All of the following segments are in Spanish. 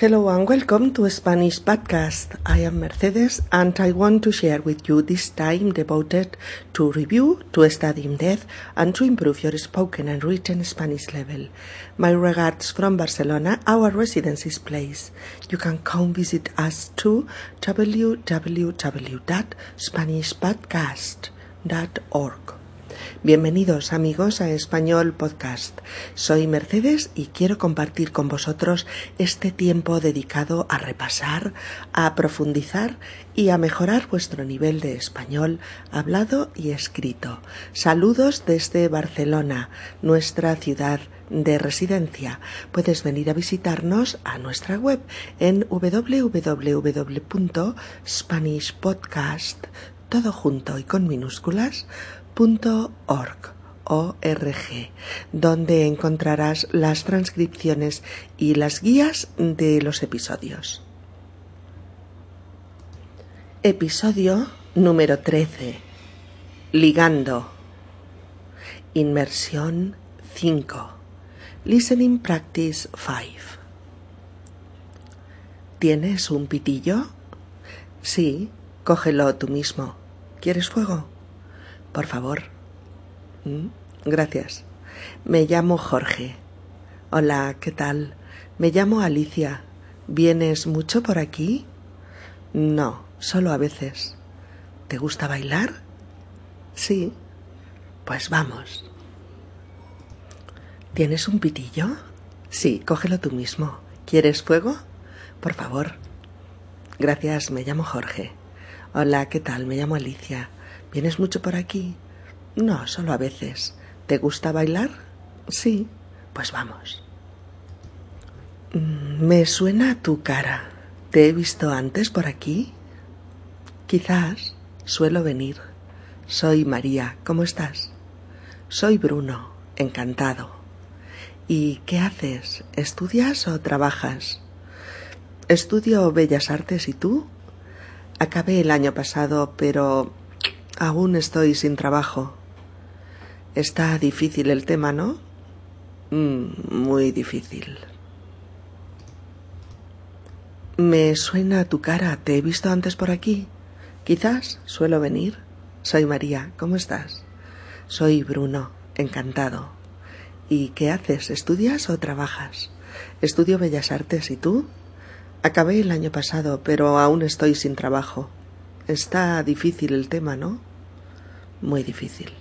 Hello and welcome to Spanish Podcast. I am Mercedes and I want to share with you this time devoted to review, to studying death and to improve your spoken and written Spanish level. My regards from Barcelona, our residency's place. You can come visit us to www.spanishpodcast.org. Bienvenidos amigos a Español Podcast. Soy Mercedes y quiero compartir con vosotros este tiempo dedicado a repasar, a profundizar y a mejorar vuestro nivel de español hablado y escrito. Saludos desde Barcelona, nuestra ciudad de residencia. Puedes venir a visitarnos a nuestra web en www.spanishpodcast todo junto y con minúsculas org, donde encontrarás las transcripciones y las guías de los episodios. Episodio número 13. Ligando. Inmersión 5. Listening Practice 5. ¿Tienes un pitillo? Sí, cógelo tú mismo. ¿Quieres fuego? Por favor. ¿Mm? Gracias. Me llamo Jorge. Hola, ¿qué tal? Me llamo Alicia. ¿Vienes mucho por aquí? No, solo a veces. ¿Te gusta bailar? Sí. Pues vamos. ¿Tienes un pitillo? Sí, cógelo tú mismo. ¿Quieres fuego? Por favor. Gracias, me llamo Jorge. Hola, ¿qué tal? Me llamo Alicia. ¿Vienes mucho por aquí? No, solo a veces. ¿Te gusta bailar? Sí. Pues vamos. Mm, me suena tu cara. ¿Te he visto antes por aquí? Quizás. Suelo venir. Soy María. ¿Cómo estás? Soy Bruno. Encantado. ¿Y qué haces? ¿Estudias o trabajas? Estudio Bellas Artes y tú? Acabé el año pasado, pero Aún estoy sin trabajo. Está difícil el tema, ¿no? Mm, muy difícil. Me suena tu cara. ¿Te he visto antes por aquí? Quizás suelo venir. Soy María. ¿Cómo estás? Soy Bruno. Encantado. ¿Y qué haces? ¿Estudias o trabajas? Estudio Bellas Artes. ¿Y tú? Acabé el año pasado, pero aún estoy sin trabajo. Está difícil el tema, ¿no? Muy difícil.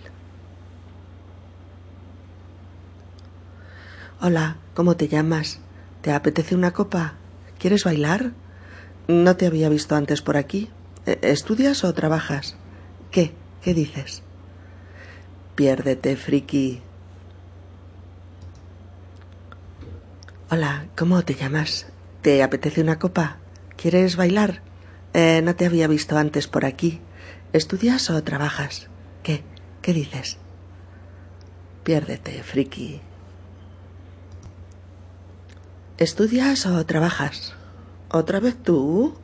Hola, ¿cómo te llamas? ¿Te apetece una copa? ¿Quieres bailar? No te había visto antes por aquí. ¿E-, ¿Estudias o trabajas? ¿Qué? ¿Qué dices? Piérdete, friki. Hola, ¿cómo te llamas? ¿Te apetece una copa? ¿Quieres bailar? Eh, no te había visto antes por aquí. ¿Estudias o trabajas? ¿Qué? ¿Qué dices? Piérdete, friki. ¿Estudias o trabajas? ¿Otra vez tú?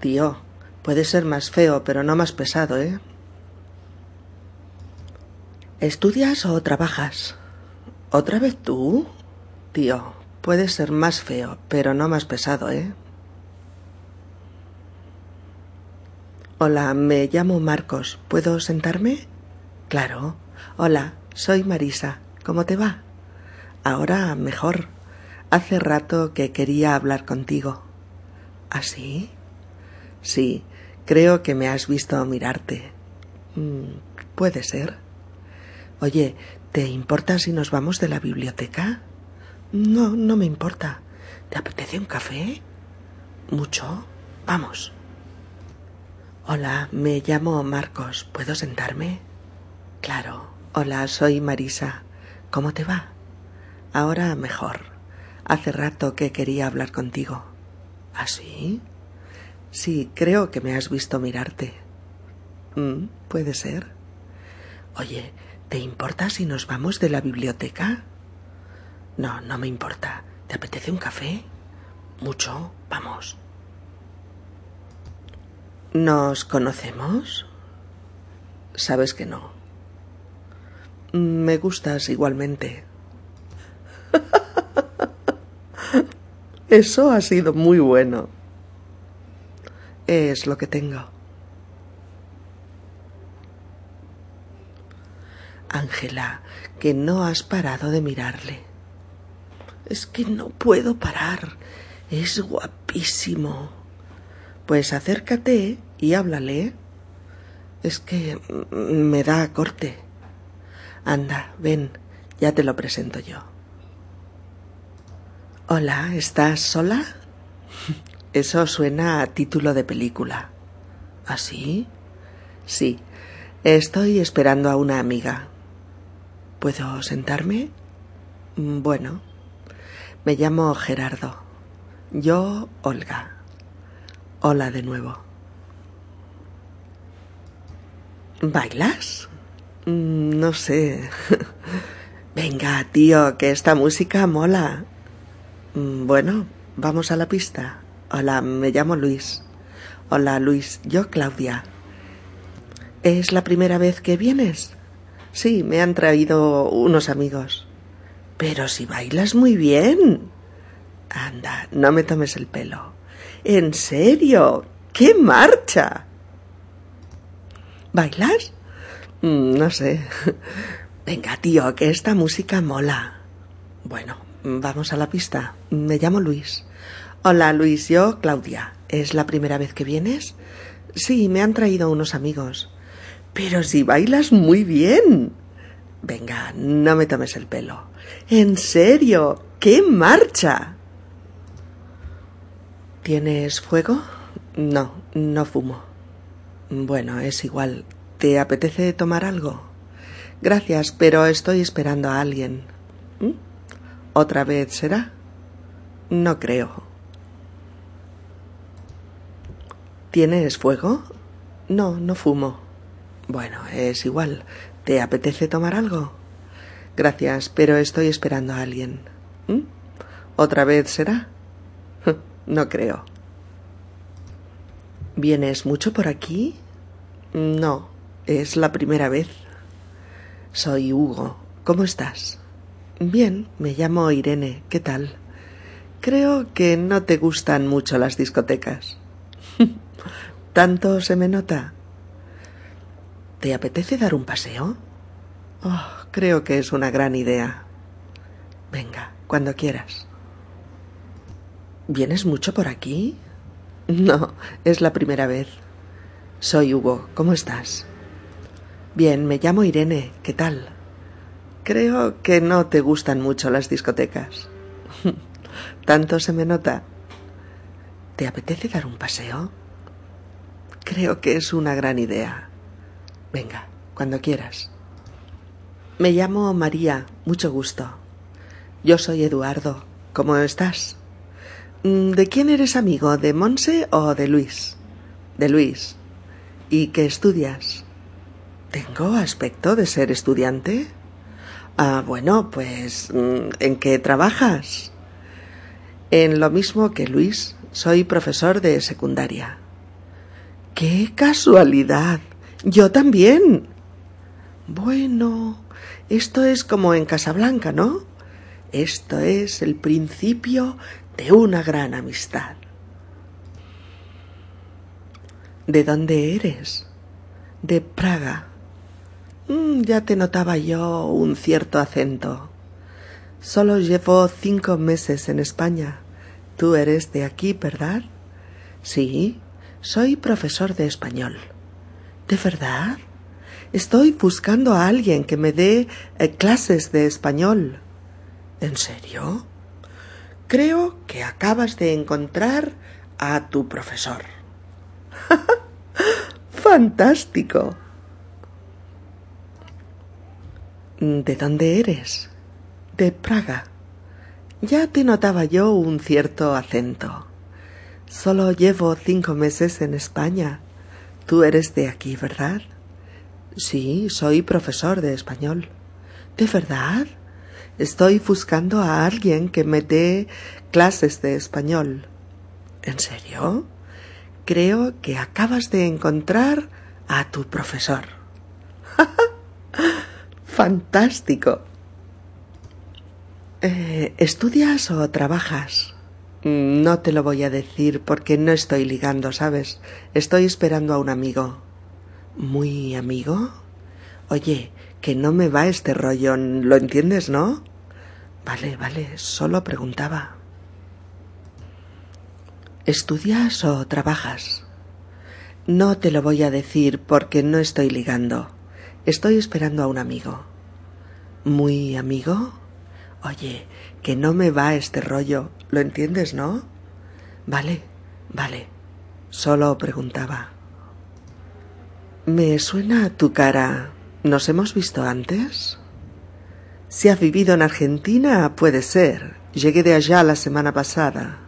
Tío, puedes ser más feo, pero no más pesado, ¿eh? ¿Estudias o trabajas? ¿Otra vez tú? Tío, puedes ser más feo, pero no más pesado, ¿eh? Hola, me llamo Marcos. ¿Puedo sentarme? Claro. Hola, soy Marisa. ¿Cómo te va? Ahora mejor. Hace rato que quería hablar contigo. ¿Ah, sí? Sí, creo que me has visto mirarte. Mm, puede ser. Oye, ¿te importa si nos vamos de la biblioteca? No, no me importa. ¿Te apetece un café? ¿Mucho? Vamos. Hola, me llamo Marcos. ¿Puedo sentarme? Claro. Hola, soy Marisa. ¿Cómo te va? Ahora mejor. Hace rato que quería hablar contigo. ¿Ah, sí? Sí, creo que me has visto mirarte. Mm, puede ser. Oye, ¿te importa si nos vamos de la biblioteca? No, no me importa. ¿Te apetece un café? Mucho. Vamos. ¿Nos conocemos? Sabes que no. Me gustas igualmente. Eso ha sido muy bueno. Es lo que tengo. Ángela, que no has parado de mirarle. Es que no puedo parar. Es guapísimo. Pues acércate y háblale. Es que me da corte. Anda, ven, ya te lo presento yo. Hola, ¿estás sola? Eso suena a título de película. ¿Así? ¿Ah, sí, estoy esperando a una amiga. ¿Puedo sentarme? Bueno, me llamo Gerardo. Yo, Olga. Hola de nuevo. ¿Bailas? Mm, no sé. Venga, tío, que esta música mola. Mm, bueno, vamos a la pista. Hola, me llamo Luis. Hola, Luis, yo Claudia. ¿Es la primera vez que vienes? Sí, me han traído unos amigos. Pero si bailas muy bien. Anda, no me tomes el pelo. En serio, qué marcha. ¿Bailas? Mm, no sé. Venga, tío, que esta música mola. Bueno, vamos a la pista. Me llamo Luis. Hola, Luis, yo, Claudia. ¿Es la primera vez que vienes? Sí, me han traído unos amigos. Pero si bailas muy bien. Venga, no me tomes el pelo. En serio, ¡qué marcha! ¿Tienes fuego? No, no fumo. Bueno, es igual. ¿Te apetece tomar algo? Gracias, pero estoy esperando a alguien. ¿Mm? ¿Otra vez será? No creo. ¿Tienes fuego? No, no fumo. Bueno, es igual. ¿Te apetece tomar algo? Gracias, pero estoy esperando a alguien. ¿Mm? ¿Otra vez será? No creo. ¿Vienes mucho por aquí? No, es la primera vez. Soy Hugo. ¿Cómo estás? Bien, me llamo Irene. ¿Qué tal? Creo que no te gustan mucho las discotecas. ¿Tanto se me nota? ¿Te apetece dar un paseo? Oh, creo que es una gran idea. Venga, cuando quieras. ¿Vienes mucho por aquí? No, es la primera vez. Soy Hugo. ¿Cómo estás? Bien, me llamo Irene. ¿Qué tal? Creo que no te gustan mucho las discotecas. ¿Tanto se me nota? ¿Te apetece dar un paseo? Creo que es una gran idea. Venga, cuando quieras. Me llamo María, mucho gusto. Yo soy Eduardo. ¿Cómo estás? Mm, ¿De quién eres amigo? ¿De Monse o de Luis? De Luis. ¿Y qué estudias? ¿Tengo aspecto de ser estudiante? Ah, bueno, pues mm, ¿en qué trabajas? En lo mismo que Luis, soy profesor de secundaria. ¡Qué casualidad! Yo también. Bueno, esto es como en Casablanca, ¿no? Esto es el principio de una gran amistad. ¿De dónde eres? De Praga. Mm, ya te notaba yo un cierto acento. Solo llevo cinco meses en España. Tú eres de aquí, ¿verdad? Sí, soy profesor de español. ¿De verdad? Estoy buscando a alguien que me dé eh, clases de español. ¿En serio? Creo que acabas de encontrar a tu profesor. ¡Fantástico! ¿De dónde eres? De Praga. Ya te notaba yo un cierto acento. Solo llevo cinco meses en España Tú eres de aquí, ¿verdad? Sí, soy profesor de español. ¿De verdad? Estoy buscando a alguien que me dé clases de español. ¿En serio? Creo que acabas de encontrar a tu profesor. Fantástico. Eh, ¿Estudias o trabajas? Mm, no te lo voy a decir porque no estoy ligando, ¿sabes? Estoy esperando a un amigo. ¿Muy amigo? Oye, que no me va este rollo, ¿lo entiendes, no? Vale, vale, solo preguntaba. ¿Estudias o trabajas? No te lo voy a decir porque no estoy ligando. Estoy esperando a un amigo. ¿Muy amigo? Oye, que no me va este rollo. ¿Lo entiendes, no? Vale, vale. Solo preguntaba. Me suena tu cara. ¿Nos hemos visto antes? Si has vivido en Argentina, puede ser. Llegué de allá la semana pasada.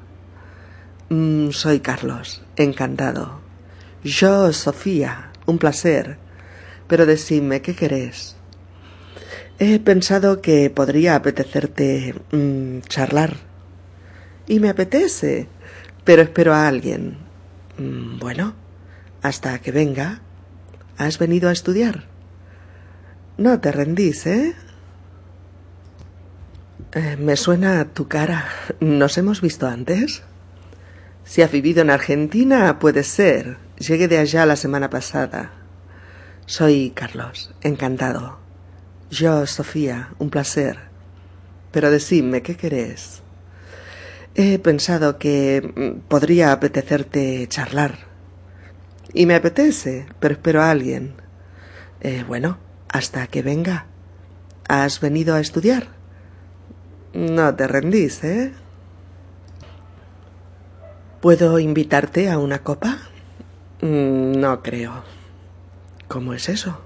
Mm, soy Carlos, encantado. Yo, Sofía, un placer. Pero decime, ¿qué querés? He pensado que podría apetecerte mm, charlar. Y me apetece, pero espero a alguien. Mm, bueno, hasta que venga. ¿Has venido a estudiar? No te rendís, ¿eh? ¿eh? Me suena tu cara. ¿Nos hemos visto antes? Si has vivido en Argentina, puede ser. Llegué de allá la semana pasada. Soy Carlos, encantado. Yo, Sofía, un placer. Pero decidme, ¿qué querés? He pensado que mm, podría apetecerte charlar. Y me apetece, pero espero a alguien. Eh, bueno, hasta que venga. ¿Has venido a estudiar? No te rendís, ¿eh? ¿Puedo invitarte a una copa? Mm, no creo. ¿Cómo es eso?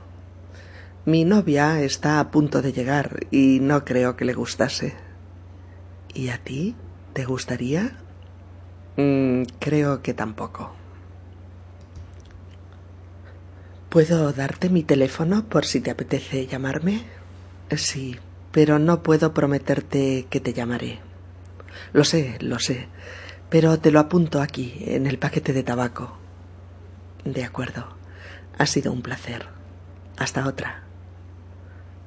Mi novia está a punto de llegar y no creo que le gustase. ¿Y a ti? ¿Te gustaría? Mm, creo que tampoco. ¿Puedo darte mi teléfono por si te apetece llamarme? Sí, pero no puedo prometerte que te llamaré. Lo sé, lo sé, pero te lo apunto aquí, en el paquete de tabaco. De acuerdo. Ha sido un placer. Hasta otra.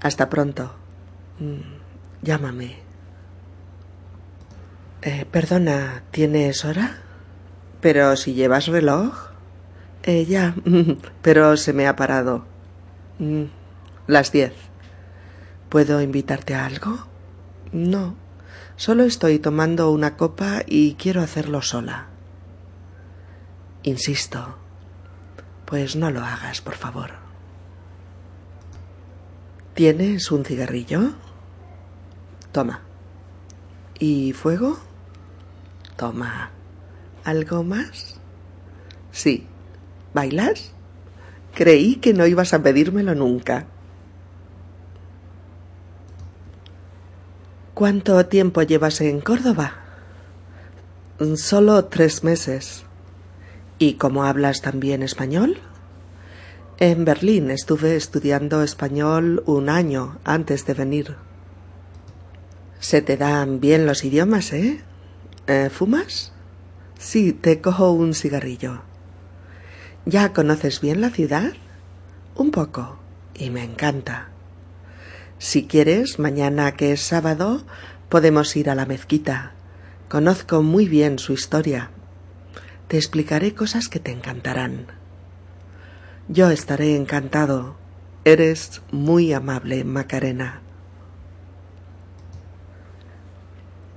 Hasta pronto. Mm, llámame. Eh, perdona, ¿tienes hora? Pero si llevas reloj. Eh, ya, pero se me ha parado. Mm, las diez. ¿Puedo invitarte a algo? No, solo estoy tomando una copa y quiero hacerlo sola. Insisto. Pues no lo hagas, por favor. ¿Tienes un cigarrillo? Toma. ¿Y fuego? Toma. ¿Algo más? Sí. ¿Bailas? Creí que no ibas a pedírmelo nunca. ¿Cuánto tiempo llevas en Córdoba? Solo tres meses. ¿Y cómo hablas también español? En Berlín estuve estudiando español un año antes de venir. Se te dan bien los idiomas, ¿eh? ¿eh? ¿Fumas? Sí, te cojo un cigarrillo. ¿Ya conoces bien la ciudad? Un poco, y me encanta. Si quieres, mañana que es sábado, podemos ir a la mezquita. Conozco muy bien su historia. Te explicaré cosas que te encantarán. Yo estaré encantado. Eres muy amable, Macarena.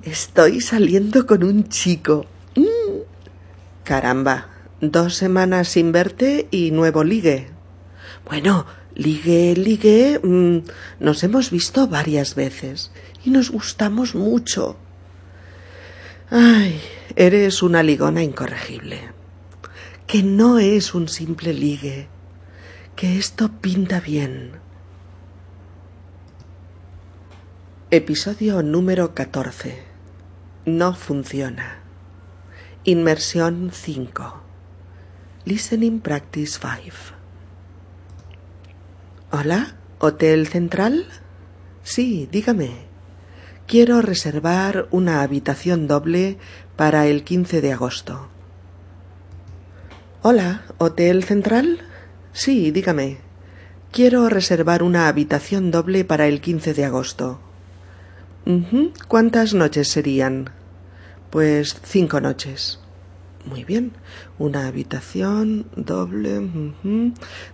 Estoy saliendo con un chico. Mm. Caramba, dos semanas sin verte y nuevo ligue. Bueno, ligue, ligue. Mm, nos hemos visto varias veces y nos gustamos mucho. Ay, eres una ligona incorregible. Que no es un simple ligue que esto pinta bien. Episodio número 14. No funciona. Inmersión 5. Listening Practice 5. Hola, ¿Hotel Central? Sí, dígame. Quiero reservar una habitación doble para el 15 de agosto. Hola, ¿Hotel Central? Sí, dígame. Quiero reservar una habitación doble para el 15 de agosto. ¿Cuántas noches serían? Pues cinco noches. Muy bien. Una habitación doble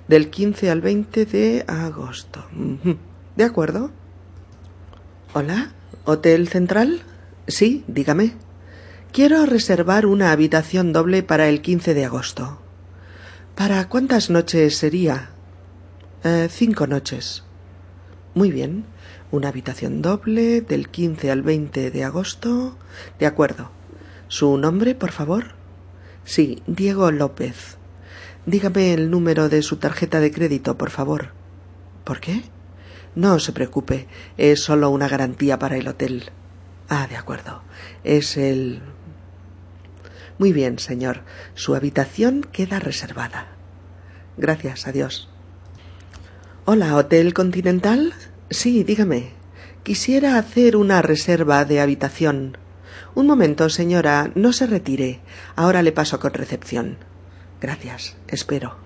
del 15 al 20 de agosto. ¿De acuerdo? Hola, ¿Hotel Central? Sí, dígame. Quiero reservar una habitación doble para el 15 de agosto. ¿Para cuántas noches sería? Eh, cinco noches. Muy bien. Una habitación doble del 15 al 20 de agosto. De acuerdo. ¿Su nombre, por favor? Sí, Diego López. Dígame el número de su tarjeta de crédito, por favor. ¿Por qué? No se preocupe, es solo una garantía para el hotel. Ah, de acuerdo. Es el. Muy bien, señor. Su habitación queda reservada. Gracias, adiós. Hola, ¿Hotel Continental? Sí, dígame. Quisiera hacer una reserva de habitación. Un momento, señora, no se retire. Ahora le paso con recepción. Gracias, espero.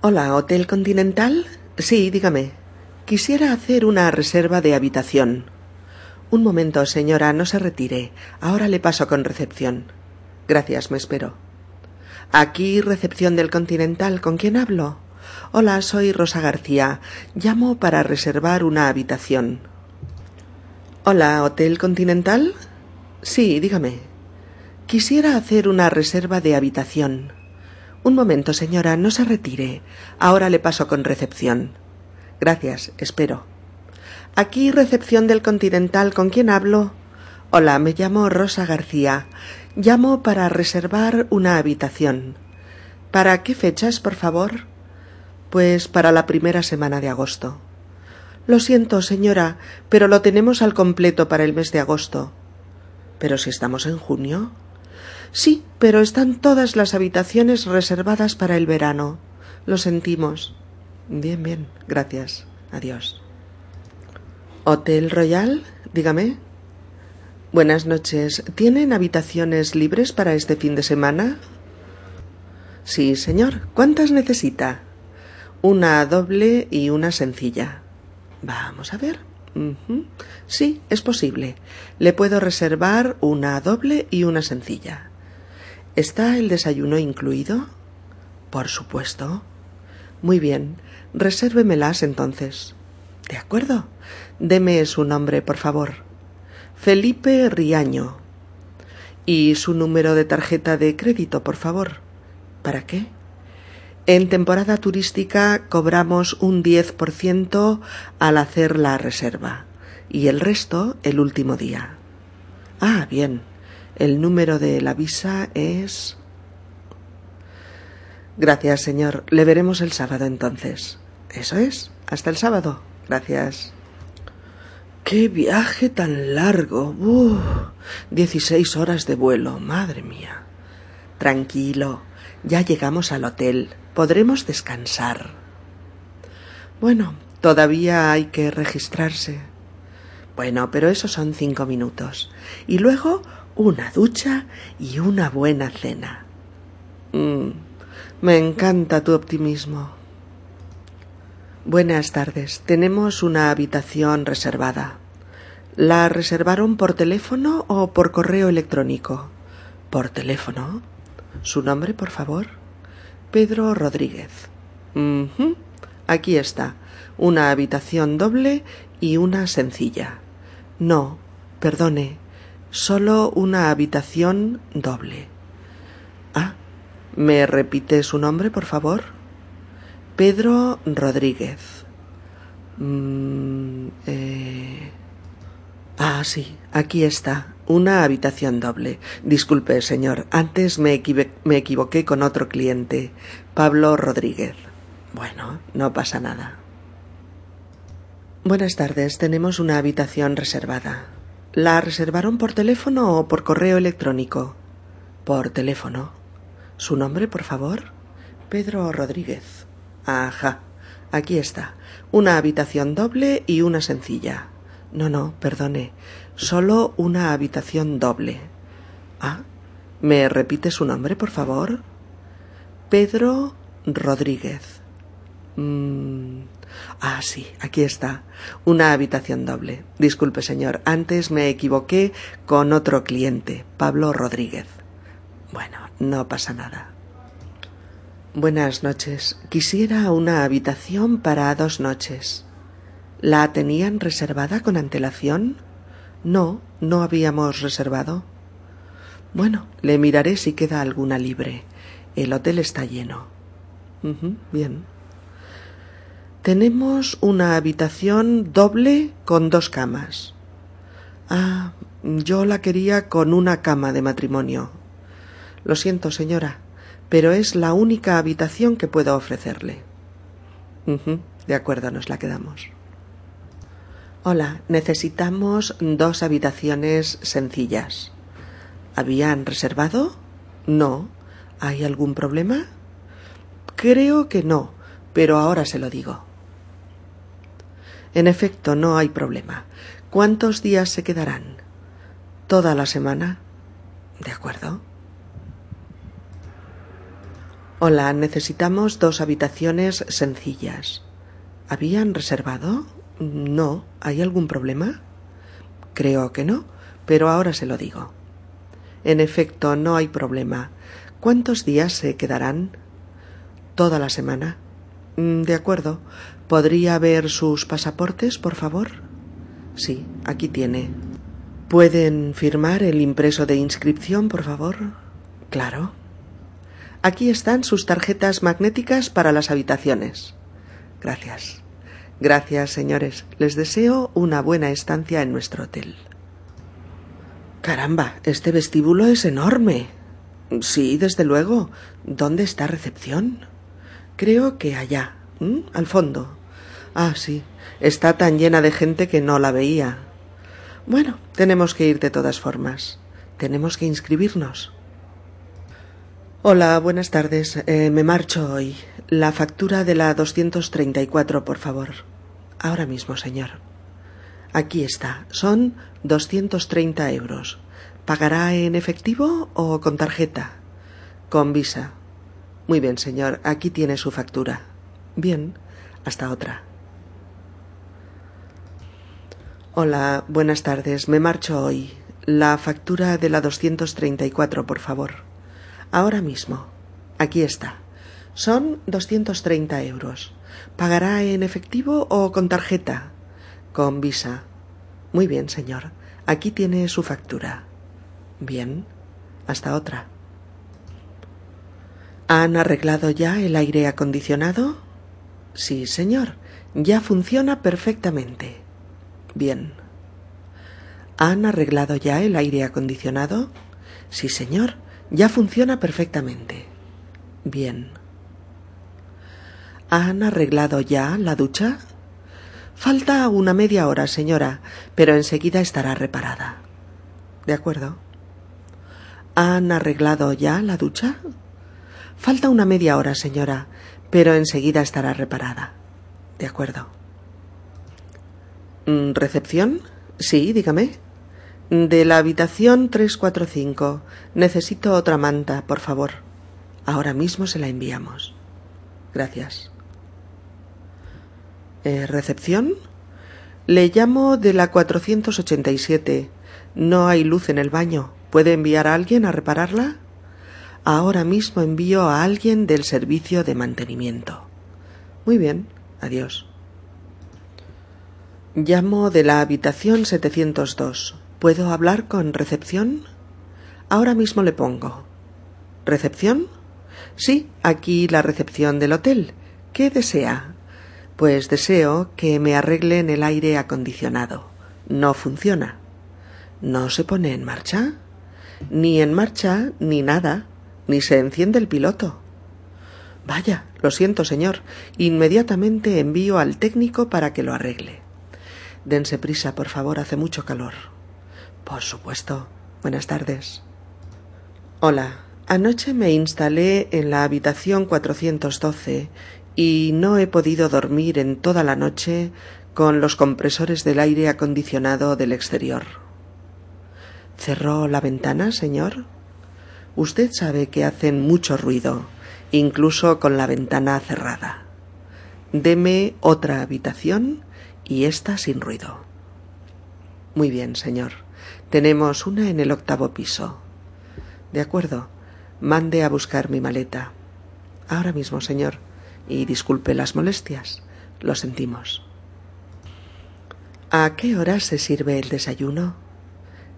Hola, ¿Hotel Continental? Sí, dígame. Quisiera hacer una reserva de habitación. Un momento, señora, no se retire. Ahora le paso con recepción. Gracias, me espero. Aquí, recepción del Continental. ¿Con quién hablo? Hola, soy Rosa García. Llamo para reservar una habitación. Hola, ¿Hotel Continental? Sí, dígame. Quisiera hacer una reserva de habitación. Un momento, señora, no se retire. Ahora le paso con recepción. Gracias, espero. Aquí, recepción del Continental. ¿Con quién hablo? Hola, me llamo Rosa García. Llamo para reservar una habitación. ¿Para qué fechas, por favor? Pues para la primera semana de agosto. Lo siento, señora, pero lo tenemos al completo para el mes de agosto. ¿Pero si estamos en junio? Sí, pero están todas las habitaciones reservadas para el verano. Lo sentimos. Bien, bien, gracias. Adiós. ¿Hotel Royal? Dígame. Buenas noches. ¿Tienen habitaciones libres para este fin de semana? Sí, señor. ¿Cuántas necesita? Una doble y una sencilla. Vamos a ver. Sí, es posible. Le puedo reservar una doble y una sencilla. ¿Está el desayuno incluido? Por supuesto. Muy bien. Resérvemelas entonces. De acuerdo. Deme su nombre, por favor. Felipe Riaño. Y su número de tarjeta de crédito, por favor. ¿Para qué? En temporada turística cobramos un 10% al hacer la reserva y el resto el último día. Ah, bien. El número de la visa es. Gracias, señor. Le veremos el sábado entonces. Eso es. Hasta el sábado. Gracias. ¡Qué viaje tan largo! ¡Uf! Dieciséis horas de vuelo. Madre mía. Tranquilo. Ya llegamos al hotel. Podremos descansar. Bueno, todavía hay que registrarse. Bueno, pero eso son cinco minutos. Y luego una ducha y una buena cena. Mm, me encanta tu optimismo. Buenas tardes. Tenemos una habitación reservada. ¿La reservaron por teléfono o por correo electrónico? Por teléfono. ¿Su nombre, por favor? Pedro Rodríguez. Aquí está. Una habitación doble y una sencilla. No, perdone. Solo una habitación doble. Ah, ¿me repite su nombre, por favor? Pedro Rodríguez. Mm, eh... Ah, sí, aquí está. Una habitación doble. Disculpe, señor. Antes me, me equivoqué con otro cliente. Pablo Rodríguez. Bueno, no pasa nada. Buenas tardes. Tenemos una habitación reservada. ¿La reservaron por teléfono o por correo electrónico? Por teléfono. ¿Su nombre, por favor? Pedro Rodríguez. Ajá. Aquí está. Una habitación doble y una sencilla. No, no, perdone. Solo una habitación doble. Ah, ¿me repite su nombre, por favor? Pedro Rodríguez. Mm. Ah, sí, aquí está. Una habitación doble. Disculpe, señor. Antes me equivoqué con otro cliente, Pablo Rodríguez. Bueno, no pasa nada. Buenas noches. Quisiera una habitación para dos noches. ¿La tenían reservada con antelación? No, no habíamos reservado. Bueno, le miraré si queda alguna libre. El hotel está lleno. bien. Tenemos una habitación doble con dos camas. Ah, yo la quería con una cama de matrimonio. Lo siento, señora, pero es la única habitación que puedo ofrecerle. de acuerdo, nos la quedamos. Hola, necesitamos dos habitaciones sencillas. ¿Habían reservado? No. ¿Hay algún problema? Creo que no, pero ahora se lo digo. En efecto, no hay problema. ¿Cuántos días se quedarán? ¿Toda la semana? De acuerdo. Hola, necesitamos dos habitaciones sencillas. ¿Habían reservado? No. ¿Hay algún problema? Creo que no, pero ahora se lo digo. En efecto, no hay problema. ¿Cuántos días se quedarán? Toda la semana. Mm, de acuerdo. ¿Podría ver sus pasaportes, por favor? Sí, aquí tiene. ¿Pueden firmar el impreso de inscripción, por favor? Claro. Aquí están sus tarjetas magnéticas para las habitaciones. Gracias. Gracias, señores. Les deseo una buena estancia en nuestro hotel. Caramba, este vestíbulo es enorme. Sí, desde luego. ¿Dónde está recepción? Creo que allá, al fondo. Ah, sí. Está tan llena de gente que no la veía. Bueno, tenemos que ir de todas formas. Tenemos que inscribirnos. Hola, buenas tardes. Eh, me marcho hoy. La factura de la 234, por favor. Ahora mismo, señor. Aquí está. Son 230 euros. ¿Pagará en efectivo o con tarjeta? Con visa. Muy bien, señor. Aquí tiene su factura. Bien. Hasta otra. Hola, buenas tardes. Me marcho hoy. La factura de la 234, por favor. Ahora mismo. Aquí está. Son 230 euros. ¿Pagará en efectivo o con tarjeta? Con visa. Muy bien, señor. Aquí tiene su factura. Bien. Hasta otra. ¿Han arreglado ya el aire acondicionado? Sí, señor. Ya funciona perfectamente. Bien. ¿Han arreglado ya el aire acondicionado? Sí, señor. Ya funciona perfectamente. Bien. ¿Han arreglado ya la ducha? Falta una media hora, señora, pero enseguida estará reparada. De acuerdo. ¿Han arreglado ya la ducha? Falta una media hora, señora, pero enseguida estará reparada. De acuerdo. Mm, ¿Recepción? Sí, dígame. De la habitación 345. Necesito otra manta, por favor. Ahora mismo se la enviamos. Gracias. Eh, ¿Recepción? Le llamo de la 487. No hay luz en el baño. ¿Puede enviar a alguien a repararla? Ahora mismo envío a alguien del servicio de mantenimiento. Muy bien. Adiós. Llamo de la habitación 702. ¿Puedo hablar con recepción? Ahora mismo le pongo. ¿Recepción? Sí, aquí la recepción del hotel. ¿Qué desea? Pues deseo que me arreglen el aire acondicionado. No funciona. ¿No se pone en marcha? Ni en marcha, ni nada, ni se enciende el piloto. Vaya, lo siento, señor. Inmediatamente envío al técnico para que lo arregle. Dense prisa, por favor, hace mucho calor. Por supuesto. Buenas tardes. Hola. Anoche me instalé en la habitación 412 y no he podido dormir en toda la noche con los compresores del aire acondicionado del exterior. ¿Cerró la ventana, señor? Usted sabe que hacen mucho ruido, incluso con la ventana cerrada. deme otra habitación y esta sin ruido. Muy bien, señor. Tenemos una en el octavo piso. De acuerdo. Mande a buscar mi maleta. Ahora mismo, señor. Y disculpe las molestias. Lo sentimos. ¿A qué hora se sirve el desayuno?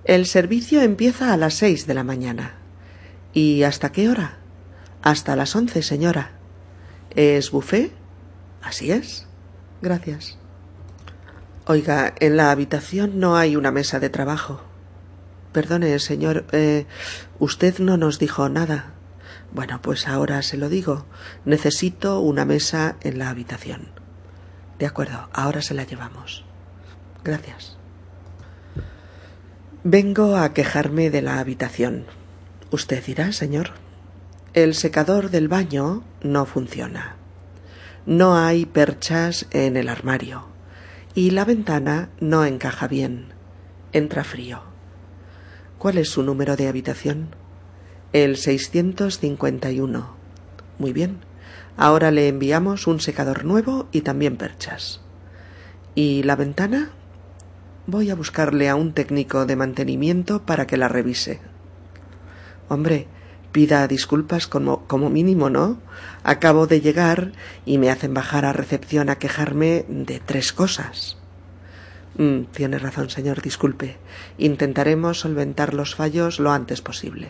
El servicio empieza a las seis de la mañana. ¿Y hasta qué hora? Hasta las once, señora. ¿Es buffet? Así es. Gracias. Oiga, en la habitación no hay una mesa de trabajo. Perdone, señor, eh, usted no nos dijo nada. Bueno, pues ahora se lo digo. Necesito una mesa en la habitación. De acuerdo, ahora se la llevamos. Gracias. Vengo a quejarme de la habitación. Usted dirá, señor. El secador del baño no funciona. No hay perchas en el armario. Y la ventana no encaja bien. Entra frío. ¿Cuál es su número de habitación? El 651. Muy bien. Ahora le enviamos un secador nuevo y también perchas. ¿Y la ventana? Voy a buscarle a un técnico de mantenimiento para que la revise. Hombre, pida disculpas como, como mínimo, ¿no? Acabo de llegar y me hacen bajar a recepción a quejarme de tres cosas. Mm, tiene razón, señor, disculpe. Intentaremos solventar los fallos lo antes posible.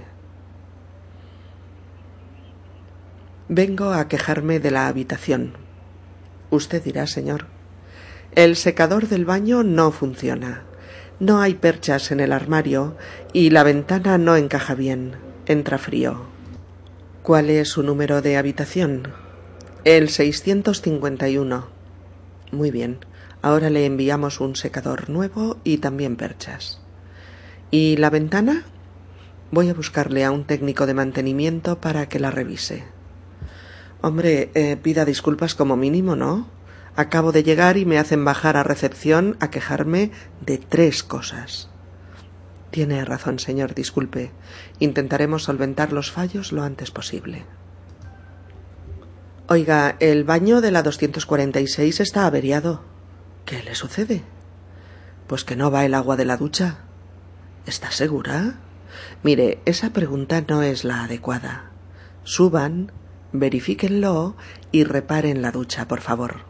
Vengo a quejarme de la habitación. Usted dirá, señor. El secador del baño no funciona. No hay perchas en el armario y la ventana no encaja bien. Entra frío. ¿Cuál es su número de habitación? El 651. Muy bien. Ahora le enviamos un secador nuevo y también perchas. ¿Y la ventana? Voy a buscarle a un técnico de mantenimiento para que la revise. Hombre, eh, pida disculpas como mínimo, ¿no? Acabo de llegar y me hacen bajar a recepción a quejarme de tres cosas. Tiene razón, señor, disculpe. Intentaremos solventar los fallos lo antes posible. Oiga, el baño de la 246 está averiado. ¿Qué le sucede? Pues que no va el agua de la ducha. ¿Está segura? Mire, esa pregunta no es la adecuada. Suban, verifíquenlo y reparen la ducha, por favor.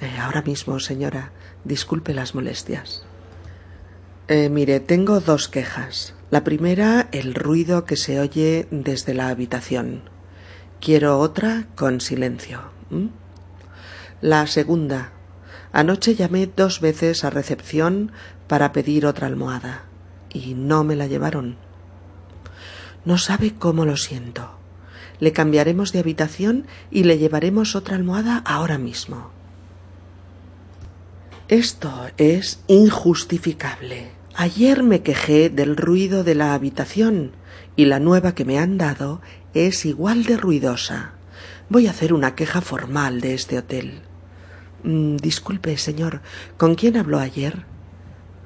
Eh, ahora mismo, señora, disculpe las molestias. Eh, mire, tengo dos quejas. La primera, el ruido que se oye desde la habitación. Quiero otra con silencio. La segunda, anoche llamé dos veces a recepción para pedir otra almohada y no me la llevaron. No sabe cómo lo siento le cambiaremos de habitación y le llevaremos otra almohada ahora mismo. Esto es injustificable. Ayer me quejé del ruido de la habitación y la nueva que me han dado es igual de ruidosa. Voy a hacer una queja formal de este hotel. Mm, disculpe, señor, ¿con quién habló ayer?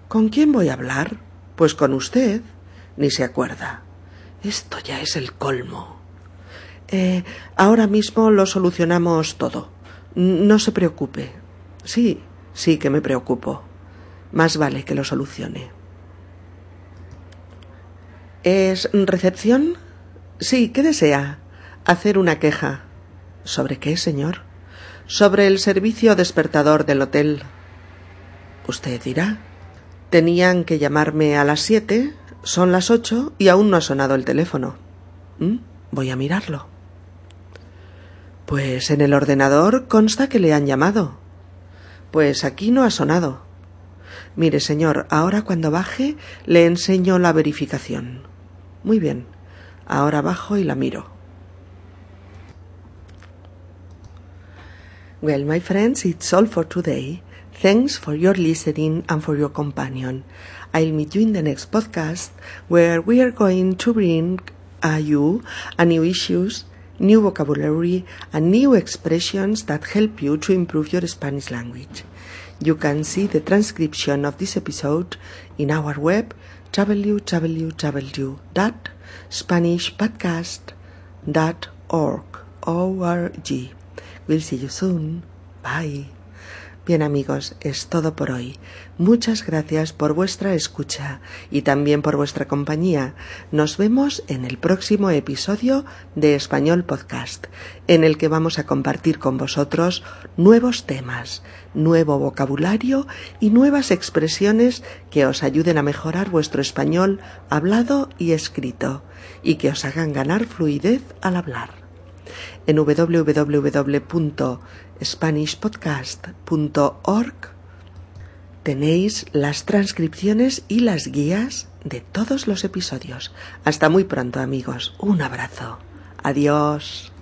¿Con quién voy a hablar? Pues con usted. Ni se acuerda. Esto ya es el colmo. Eh, ahora mismo lo solucionamos todo. No se preocupe. Sí, sí que me preocupo. Más vale que lo solucione. ¿Es recepción? Sí, ¿qué desea? Hacer una queja. ¿Sobre qué, señor? Sobre el servicio despertador del hotel. Usted dirá. Tenían que llamarme a las siete, son las ocho y aún no ha sonado el teléfono. ¿Mm? Voy a mirarlo. Pues en el ordenador consta que le han llamado. Pues aquí no ha sonado. Mire, señor, ahora cuando baje le enseño la verificación. Muy bien. Ahora bajo y la miro. Well, my friends, it's all for today. Thanks for your listening and for your companion. I'll meet you in the next podcast where we are going to bring uh, you a new issues new vocabulary, and new expressions that help you to improve your Spanish language. You can see the transcription of this episode in our web www.spanishpodcast.org. O-R-G. We'll see you soon. Bye. Bien amigos, es todo por hoy. Muchas gracias por vuestra escucha y también por vuestra compañía. Nos vemos en el próximo episodio de Español Podcast, en el que vamos a compartir con vosotros nuevos temas, nuevo vocabulario y nuevas expresiones que os ayuden a mejorar vuestro español hablado y escrito y que os hagan ganar fluidez al hablar en www.spanishpodcast.org tenéis las transcripciones y las guías de todos los episodios. Hasta muy pronto amigos. Un abrazo. Adiós.